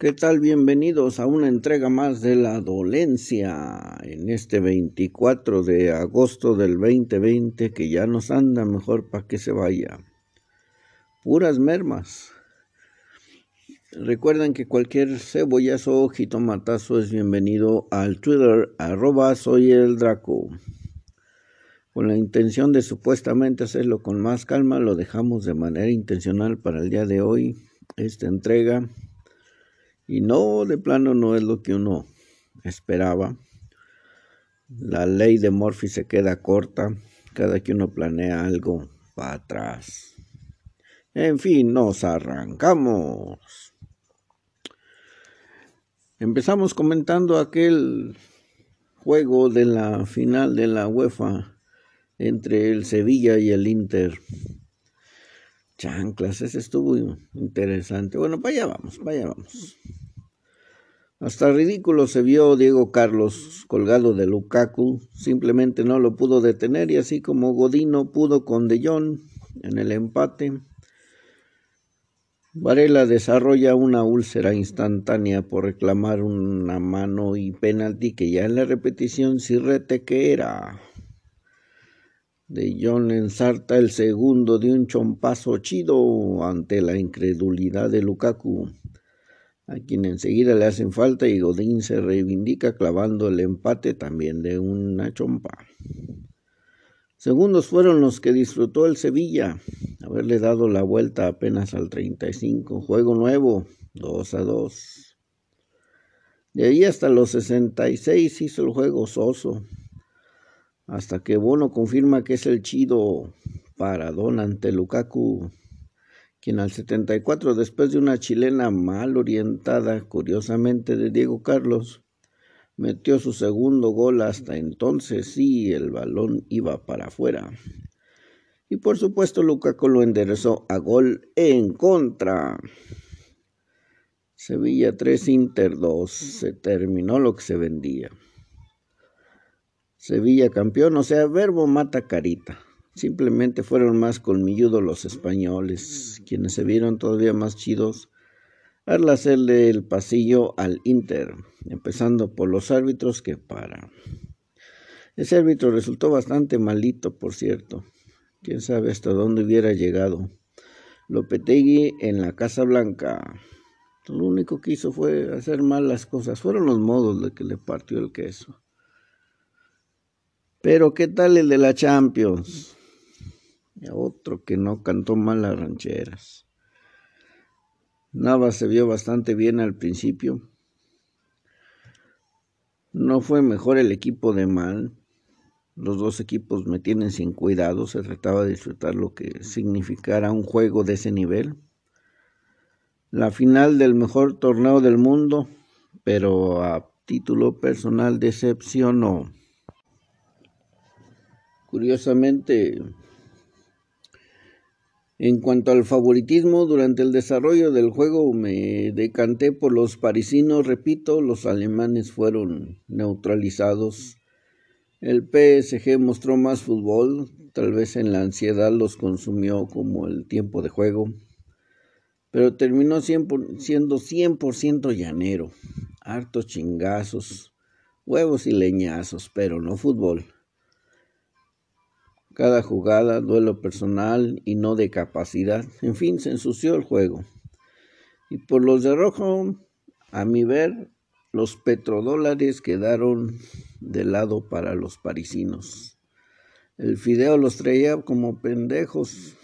¿Qué tal? Bienvenidos a una entrega más de la dolencia en este 24 de agosto del 2020 que ya nos anda mejor para que se vaya. Puras mermas. Recuerden que cualquier cebollazo o jitomatazo es bienvenido al Twitter arroba soy el Draco. Con la intención de supuestamente hacerlo con más calma, lo dejamos de manera intencional para el día de hoy, esta entrega y no, de plano no es lo que uno esperaba. La ley de Murphy se queda corta cada que uno planea algo para atrás. En fin, nos arrancamos. Empezamos comentando aquel juego de la final de la UEFA entre el Sevilla y el Inter. Chanclas, ese estuvo interesante. Bueno, para allá vamos, para allá vamos. Hasta ridículo se vio Diego Carlos colgado de Lukaku, simplemente no lo pudo detener y así como Godino pudo con De Jong en el empate. Varela desarrolla una úlcera instantánea por reclamar una mano y penalti que ya en la repetición Sirrete que era. De John ensarta el segundo de un chompazo chido ante la incredulidad de Lukaku, a quien enseguida le hacen falta y Godín se reivindica clavando el empate también de una chompa. Segundos fueron los que disfrutó el Sevilla, haberle dado la vuelta apenas al 35. Juego nuevo, 2 a 2. De ahí hasta los 66 hizo el juego soso, hasta que Bono confirma que es el chido paradón ante Lukaku, quien al 74, después de una chilena mal orientada, curiosamente de Diego Carlos, metió su segundo gol hasta entonces sí el balón iba para afuera. Y por supuesto Lukaku lo enderezó a gol en contra. Sevilla 3 Inter 2. Se terminó lo que se vendía. Sevilla campeón, o sea, verbo mata carita. Simplemente fueron más colmilludos los españoles, quienes se vieron todavía más chidos al hacerle el pasillo al Inter, empezando por los árbitros que para. Ese árbitro resultó bastante malito, por cierto. Quién sabe hasta dónde hubiera llegado. Lopetegui en la Casa Blanca. Lo único que hizo fue hacer mal las cosas. Fueron los modos de que le partió el queso. Pero ¿qué tal el de la Champions? otro que no cantó mal las rancheras. Nava se vio bastante bien al principio. No fue mejor el equipo de Mal. Los dos equipos me tienen sin cuidado. Se trataba de disfrutar lo que significara un juego de ese nivel. La final del mejor torneo del mundo, pero a título personal decepcionó. Curiosamente, en cuanto al favoritismo, durante el desarrollo del juego me decanté por los parisinos, repito, los alemanes fueron neutralizados. El PSG mostró más fútbol, tal vez en la ansiedad los consumió como el tiempo de juego, pero terminó siendo 100% llanero, hartos chingazos, huevos y leñazos, pero no fútbol cada jugada, duelo personal y no de capacidad. En fin, se ensució el juego. Y por los de rojo, a mi ver, los petrodólares quedaron de lado para los parisinos. El fideo los traía como pendejos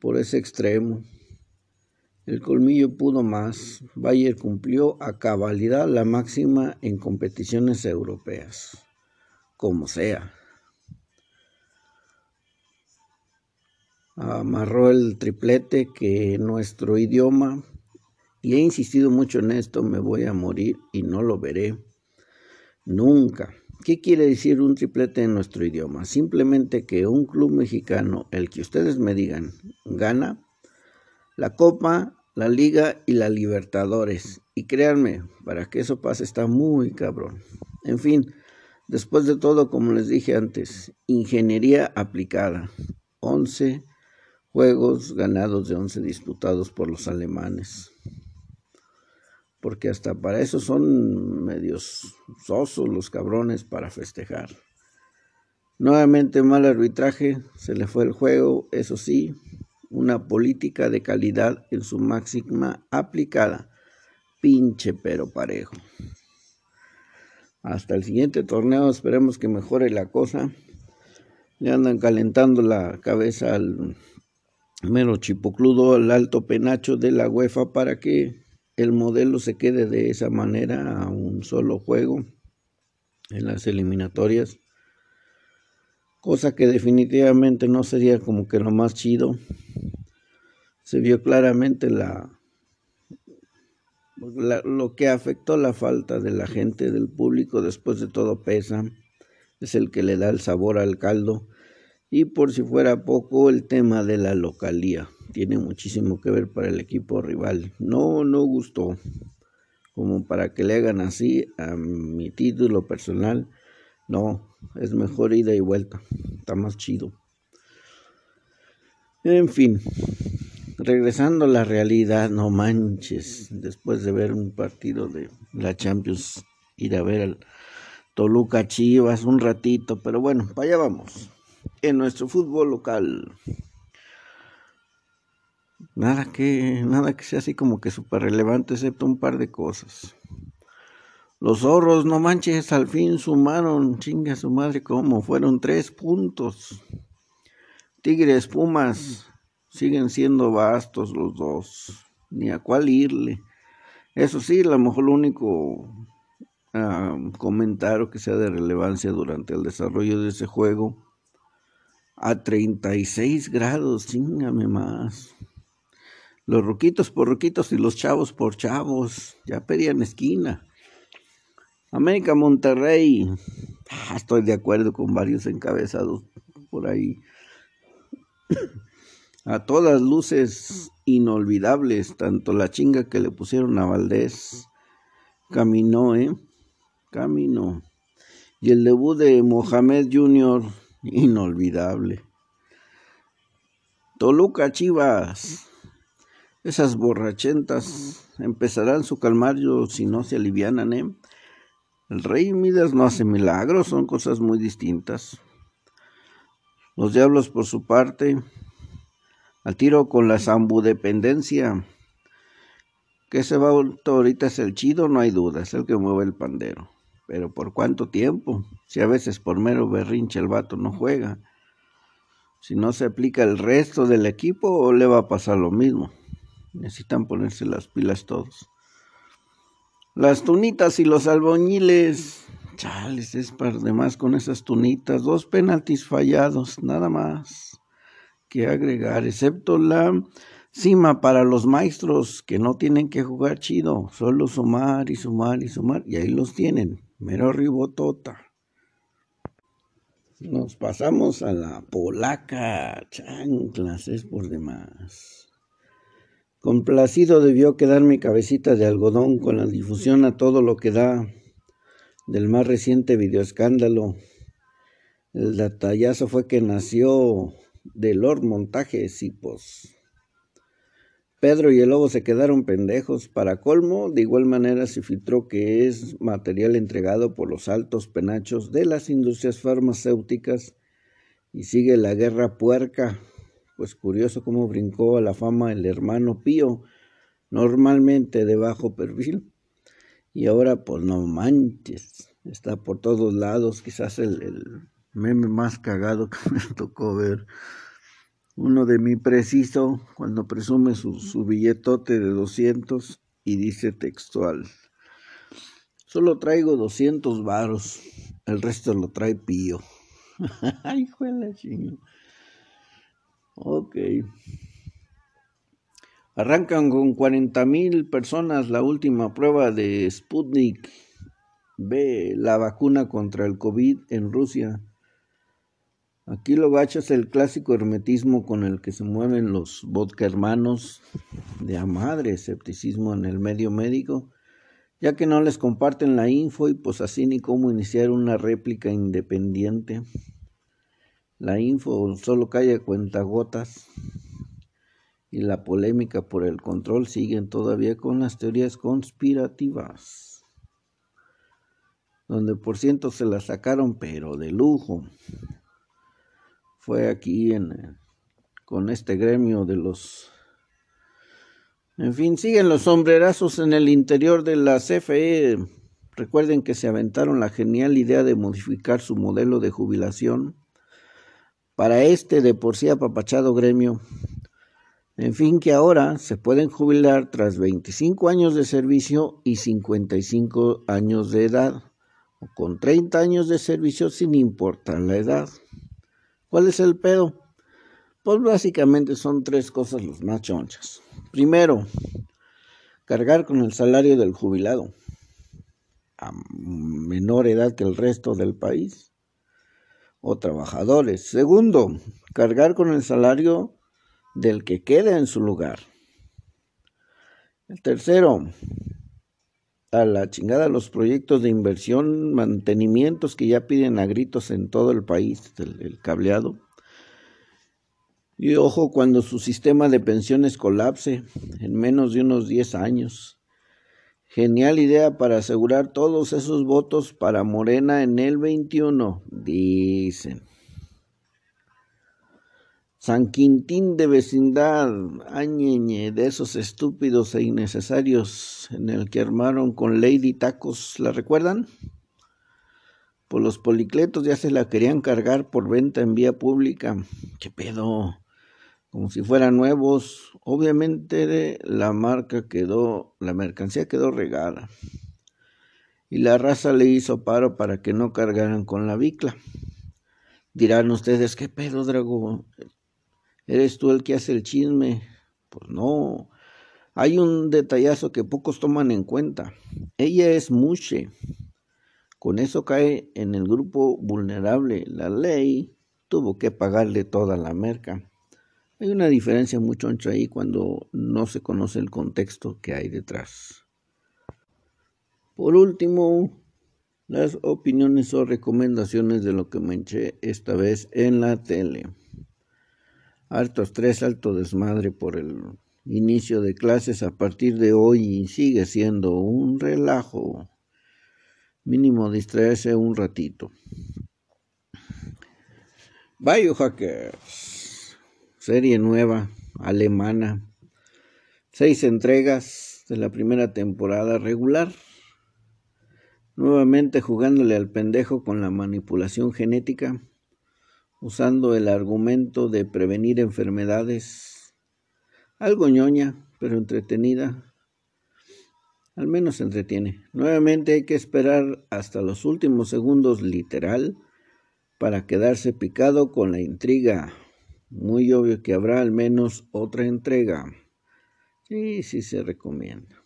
por ese extremo. El colmillo pudo más. Bayer cumplió a cabalidad la máxima en competiciones europeas. Como sea. Amarró el triplete que nuestro idioma, y he insistido mucho en esto, me voy a morir y no lo veré nunca. ¿Qué quiere decir un triplete en nuestro idioma? Simplemente que un club mexicano, el que ustedes me digan, gana la Copa, la Liga y la Libertadores. Y créanme, para que eso pase está muy cabrón. En fin, después de todo, como les dije antes, ingeniería aplicada. 11 juegos ganados de 11 disputados por los alemanes. porque hasta para eso son medios sosos los cabrones para festejar. Nuevamente mal arbitraje, se le fue el juego, eso sí, una política de calidad en su máxima aplicada. Pinche pero parejo. Hasta el siguiente torneo esperemos que mejore la cosa. Le andan calentando la cabeza al mero chipocludo, al alto penacho de la UEFA para que el modelo se quede de esa manera a un solo juego en las eliminatorias. Cosa que definitivamente no sería como que lo más chido. Se vio claramente la lo que afectó la falta de la gente, del público, después de todo pesa, es el que le da el sabor al caldo. Y por si fuera poco, el tema de la localía tiene muchísimo que ver para el equipo rival. No, no gustó, como para que le hagan así a mi título personal. No, es mejor ida y vuelta, está más chido. En fin, regresando a la realidad, no manches, después de ver un partido de la Champions, ir a ver al Toluca Chivas un ratito, pero bueno, para allá vamos. En nuestro fútbol local. Nada que, nada que sea así como que súper relevante, excepto un par de cosas. Los zorros, no manches, al fin sumaron, chinga su madre, como fueron tres puntos. Tigres, Pumas, siguen siendo vastos los dos, ni a cuál irle. Eso sí, a lo mejor lo único ah, comentario que sea de relevancia durante el desarrollo de ese juego, a 36 grados, chingame más. Los roquitos por roquitos y los chavos por chavos, ya pedían esquina. América Monterrey, ah, estoy de acuerdo con varios encabezados por ahí a todas luces inolvidables, tanto la chinga que le pusieron a Valdés, caminó, ¿eh? Caminó. Y el debut de Mohamed Jr., inolvidable. Toluca Chivas, esas borrachentas empezarán su calmario si no se alivianan, ¿eh? El rey Midas no hace milagros, son cosas muy distintas. Los diablos, por su parte, al tiro con la zambudependencia. Que ese va ahorita es el chido, no hay duda, es el que mueve el pandero. Pero ¿por cuánto tiempo? Si a veces por mero berrinche el vato no juega. Si no se aplica el resto del equipo, le va a pasar lo mismo. Necesitan ponerse las pilas todos. Las tunitas y los albañiles. Chales, es para demás con esas tunitas. Dos penaltis fallados, nada más que agregar, excepto la cima para los maestros que no tienen que jugar chido, solo sumar y sumar y sumar, y ahí los tienen, mero ribotota. Nos pasamos a la polaca, chanclas, es por demás. Complacido debió quedar mi cabecita de algodón con la difusión a todo lo que da del más reciente videoescándalo. El detallazo fue que nació de Lord Montajes y pues Pedro y el lobo se quedaron pendejos. Para colmo, de igual manera se filtró que es material entregado por los altos penachos de las industrias farmacéuticas y sigue la guerra puerca. Pues curioso cómo brincó a la fama el hermano Pío, normalmente de bajo perfil. Y ahora, pues no manches, está por todos lados, quizás el, el meme más cagado que me tocó ver. Uno de mi preciso, cuando presume su, su billetote de 200 y dice textual. Solo traigo 200 varos, el resto lo trae pío. Ay, la chinga. Ok. Arrancan con 40 mil personas la última prueba de Sputnik B, la vacuna contra el COVID en Rusia. Aquí lo gacho es el clásico hermetismo con el que se mueven los vodka hermanos de a madre, escepticismo en el medio médico, ya que no les comparten la info y pues así ni cómo iniciar una réplica independiente. La info solo cae a cuentagotas. y la polémica por el control siguen todavía con las teorías conspirativas, donde por ciento se la sacaron, pero de lujo. Fue aquí en, con este gremio de los... En fin, siguen los sombrerazos en el interior de la CFE. Recuerden que se aventaron la genial idea de modificar su modelo de jubilación para este de por sí apapachado gremio en fin, que ahora se pueden jubilar tras 25 años de servicio y 55 años de edad, o con 30 años de servicio sin importar la edad. ¿Cuál es el pedo? Pues básicamente son tres cosas los más chonchas. Primero, cargar con el salario del jubilado a menor edad que el resto del país o trabajadores. Segundo, cargar con el salario del que queda en su lugar. El tercero, a la chingada los proyectos de inversión, mantenimientos que ya piden a gritos en todo el país, el, cableado. Y ojo cuando su sistema de pensiones colapse en menos de unos 10 años. Genial idea para asegurar todos esos votos para Morena en el 21, dicen. San Quintín de vecindad, añeñe, de esos estúpidos e innecesarios en el que armaron con Lady Tacos, ¿la recuerdan? Por los policletos ya se la querían cargar por venta en vía pública. ¿Qué pedo? Como si fueran nuevos. Obviamente la marca quedó, la mercancía quedó regada. Y la raza le hizo paro para que no cargaran con la bicla. Dirán ustedes, ¿qué pedo, Drago? ¿Eres tú el que hace el chisme? Pues no. Hay un detallazo que pocos toman en cuenta. Ella es Mushe. Con eso cae en el grupo vulnerable. La ley tuvo que pagarle toda la merca. Hay una diferencia muy choncha ahí cuando no se conoce el contexto que hay detrás. Por último, las opiniones o recomendaciones de lo que me eché esta vez en la tele harto estrés, alto desmadre por el inicio de clases. A partir de hoy sigue siendo un relajo. Mínimo distraerse un ratito. Biohackers, serie nueva, alemana, seis entregas de la primera temporada regular, nuevamente jugándole al pendejo con la manipulación genética usando el argumento de prevenir enfermedades, algo ñoña, pero entretenida, al menos entretiene. Nuevamente hay que esperar hasta los últimos segundos literal para quedarse picado con la intriga. Muy obvio que habrá al menos otra entrega. Sí, sí se recomienda.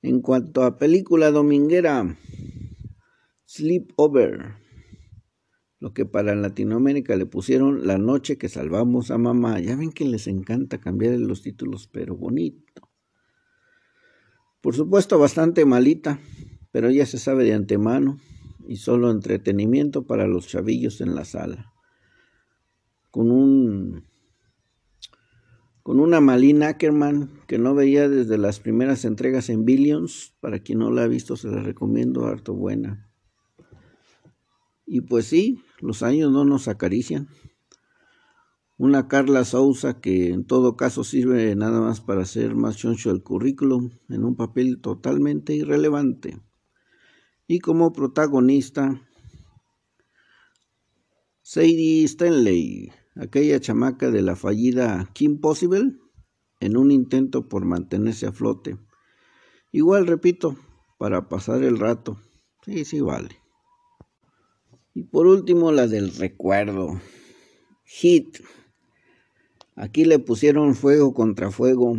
En cuanto a película dominguera, Sleep Over lo que para Latinoamérica le pusieron La noche que salvamos a mamá. Ya ven que les encanta cambiar los títulos, pero bonito. Por supuesto, bastante malita, pero ya se sabe de antemano y solo entretenimiento para los chavillos en la sala. Con un con una Malina Ackerman que no veía desde las primeras entregas en Billions, para quien no la ha visto se la recomiendo, harto buena. Y pues sí, los años no nos acarician. Una Carla Sousa que en todo caso sirve nada más para hacer más choncho el currículum en un papel totalmente irrelevante. Y como protagonista, Sadie Stanley, aquella chamaca de la fallida Kim Possible, en un intento por mantenerse a flote. Igual repito, para pasar el rato. Sí, sí, vale. Y por último, la del recuerdo. Hit. Aquí le pusieron fuego contra fuego.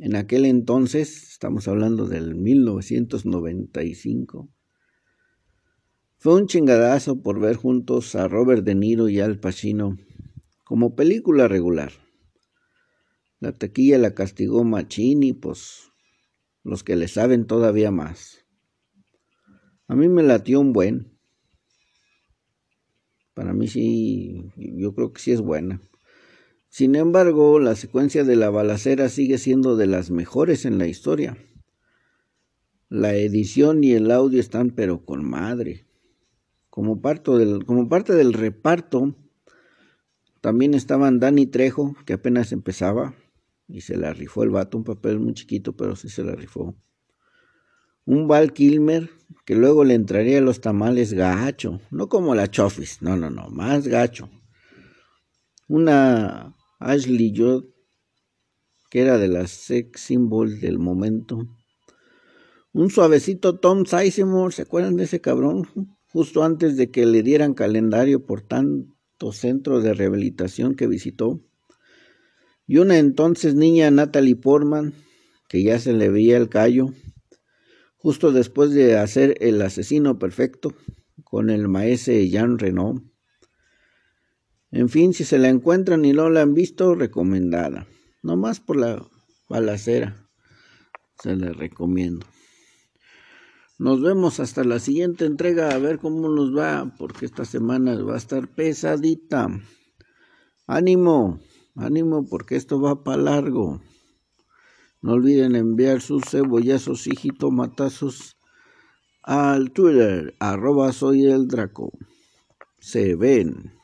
En aquel entonces, estamos hablando del 1995, fue un chingadazo por ver juntos a Robert De Niro y Al Pacino como película regular. La taquilla la castigó Machini, pues los que le saben todavía más. A mí me latió un buen. Para mí sí, yo creo que sí es buena. Sin embargo, la secuencia de la balacera sigue siendo de las mejores en la historia. La edición y el audio están pero con madre. Como, como parte del reparto, también estaban Danny Trejo, que apenas empezaba, y se la rifó el vato, un papel muy chiquito, pero sí se la rifó. Un Val Kilmer, que luego le entraría a los tamales gacho, no como la Chofis, no, no, no, más gacho. Una Ashley Judd, que era de las sex symbol del momento. Un suavecito Tom Sizemore, ¿se acuerdan de ese cabrón? Justo antes de que le dieran calendario por tanto centro de rehabilitación que visitó. Y una entonces niña Natalie Portman, que ya se le veía el callo, justo después de hacer El asesino perfecto con el maese Jean Renault. En fin, si se la encuentran y no la han visto, recomendada. No más por la balacera. Se la recomiendo. Nos vemos hasta la siguiente entrega a ver cómo nos va, porque esta semana va a estar pesadita. Ánimo, ánimo, porque esto va para largo. No olviden enviar sus cebollazos y jitomatazos al Twitter, arroba soy el Draco. Se ven.